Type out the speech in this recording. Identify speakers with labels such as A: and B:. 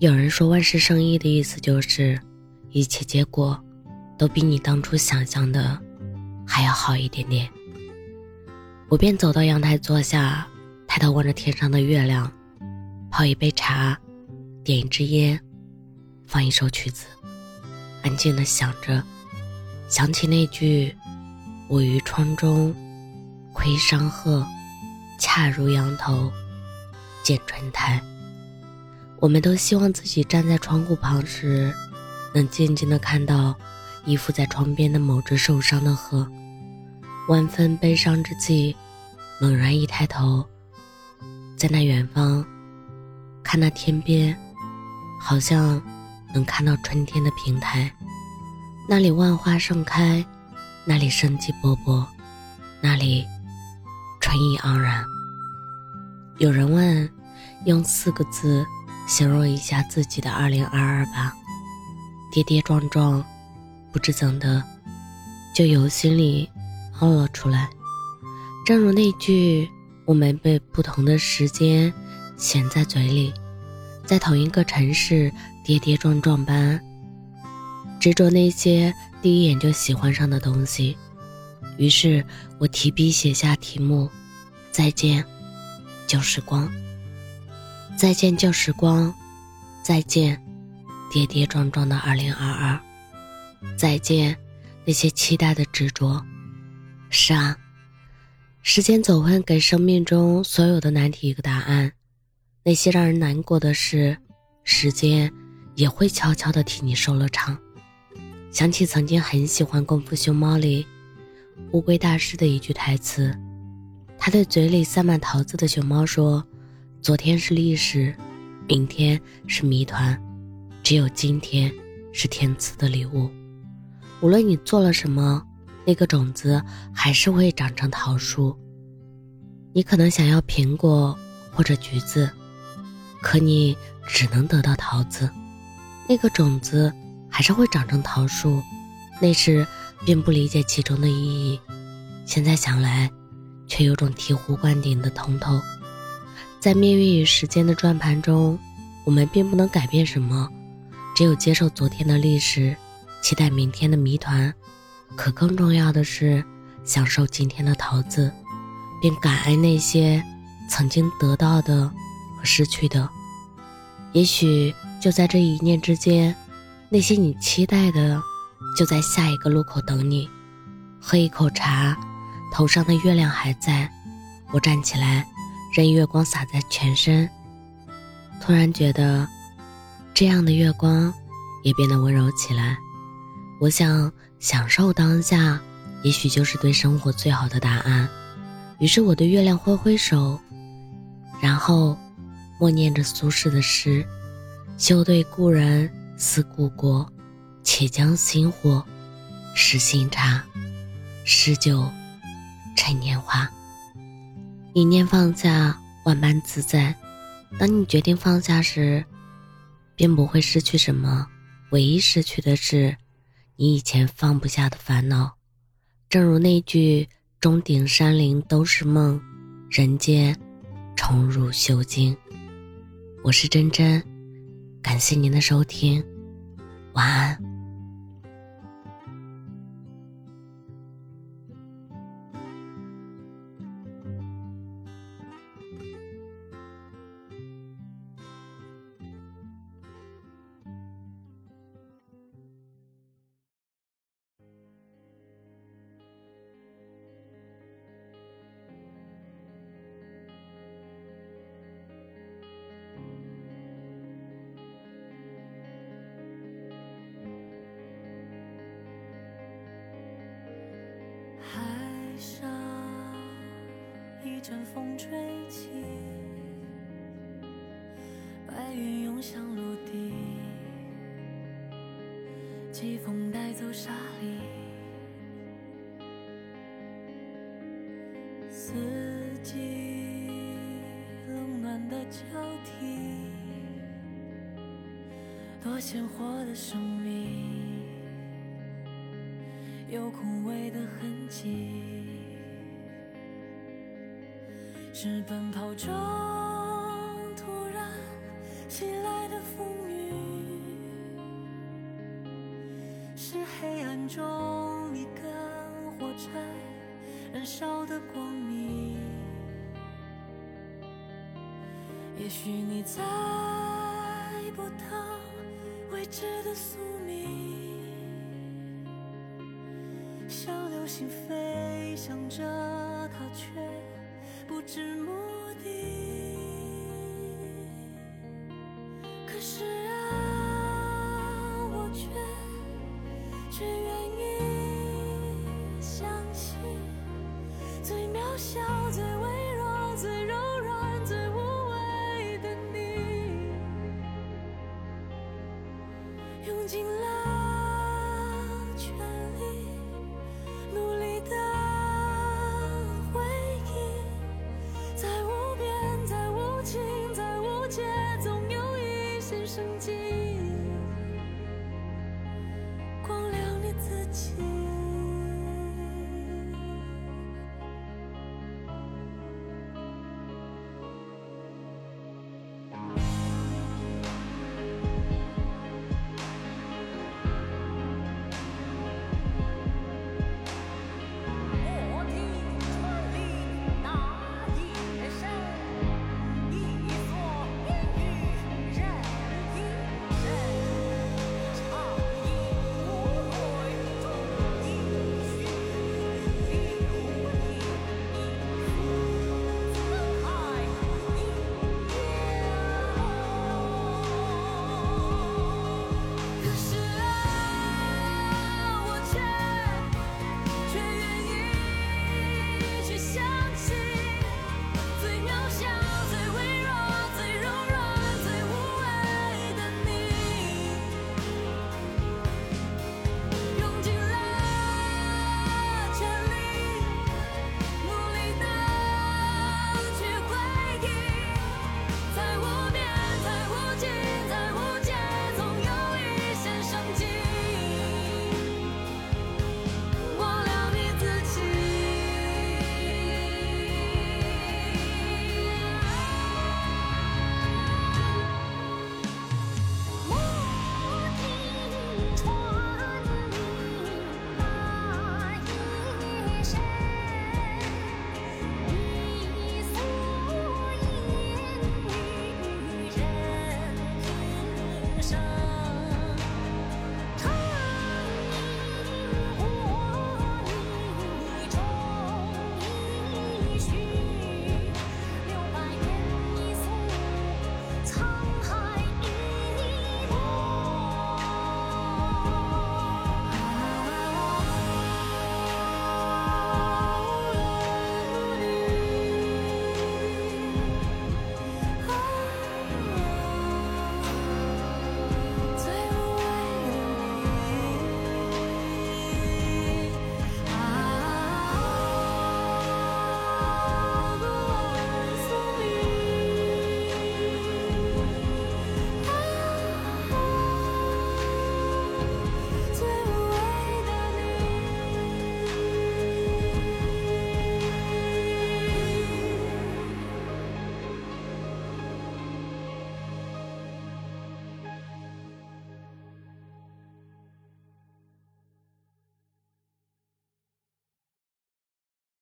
A: 有人说万事胜意的意思就是，一切结果都比你当初想象的还要好一点点。我便走到阳台坐下，抬头望着天上的月亮，泡一杯茶，点一支烟，放一首曲子，安静的想着，想起那句“我于窗中窥山鹤，恰如仰头见春台”。我们都希望自己站在窗户旁时，能静静的看到依附在窗边的某只受伤的鹤。万分悲伤之际，猛然一抬头，在那远方，看那天边，好像能看到春天的平台。那里万花盛开，那里生机勃勃，那里春意盎然。有人问，用四个字。形容一下自己的二零二二吧，跌跌撞撞，不知怎的，就由心里冒了出来。正如那句“我们被不同的时间衔在嘴里，在同一个城市跌跌撞撞般执着那些第一眼就喜欢上的东西”。于是我提笔写下题目：“再见，旧时光。”再见旧时光，再见跌跌撞撞的二零二二，再见那些期待的执着。是啊，时间总会给生命中所有的难题一个答案。那些让人难过的事，时间也会悄悄地替你收了场。想起曾经很喜欢《功夫熊猫》里乌龟大师的一句台词，他对嘴里塞满桃子的熊猫说。昨天是历史，明天是谜团，只有今天是天赐的礼物。无论你做了什么，那个种子还是会长成桃树。你可能想要苹果或者橘子，可你只能得到桃子。那个种子还是会长成桃树。那时并不理解其中的意义，现在想来，却有种醍醐灌顶的通透。在命运与时间的转盘中，我们并不能改变什么，只有接受昨天的历史，期待明天的谜团。可更重要的是，享受今天的桃子，并感恩那些曾经得到的和失去的。也许就在这一念之间，那些你期待的，就在下一个路口等你。喝一口茶，头上的月亮还在。我站起来。任月光洒在全身，突然觉得，这样的月光也变得温柔起来。我想享受当下，也许就是对生活最好的答案。于是我对月亮挥挥手，然后默念着苏轼的诗：“休对故人思故国，且将新火试新茶，诗酒趁年华。”一念放下，万般自在。当你决定放下时，便不会失去什么。唯一失去的是，你以前放不下的烦恼。正如那句“钟顶山林都是梦，人间重入修经”。我是真真，感谢您的收听，晚安。
B: 一阵风吹起，白云涌向陆地，季风带走沙粒，四季冷暖的交替，多鲜活的生命，有枯萎的痕迹。是奔跑中突然袭来的风雨，是黑暗中一根火柴燃烧的光明。也许你猜不到未知的宿命，像流星飞翔着，它却。是目的。可是啊我却却愿意相信最渺小最微弱最柔软最无畏的你。用尽了 the.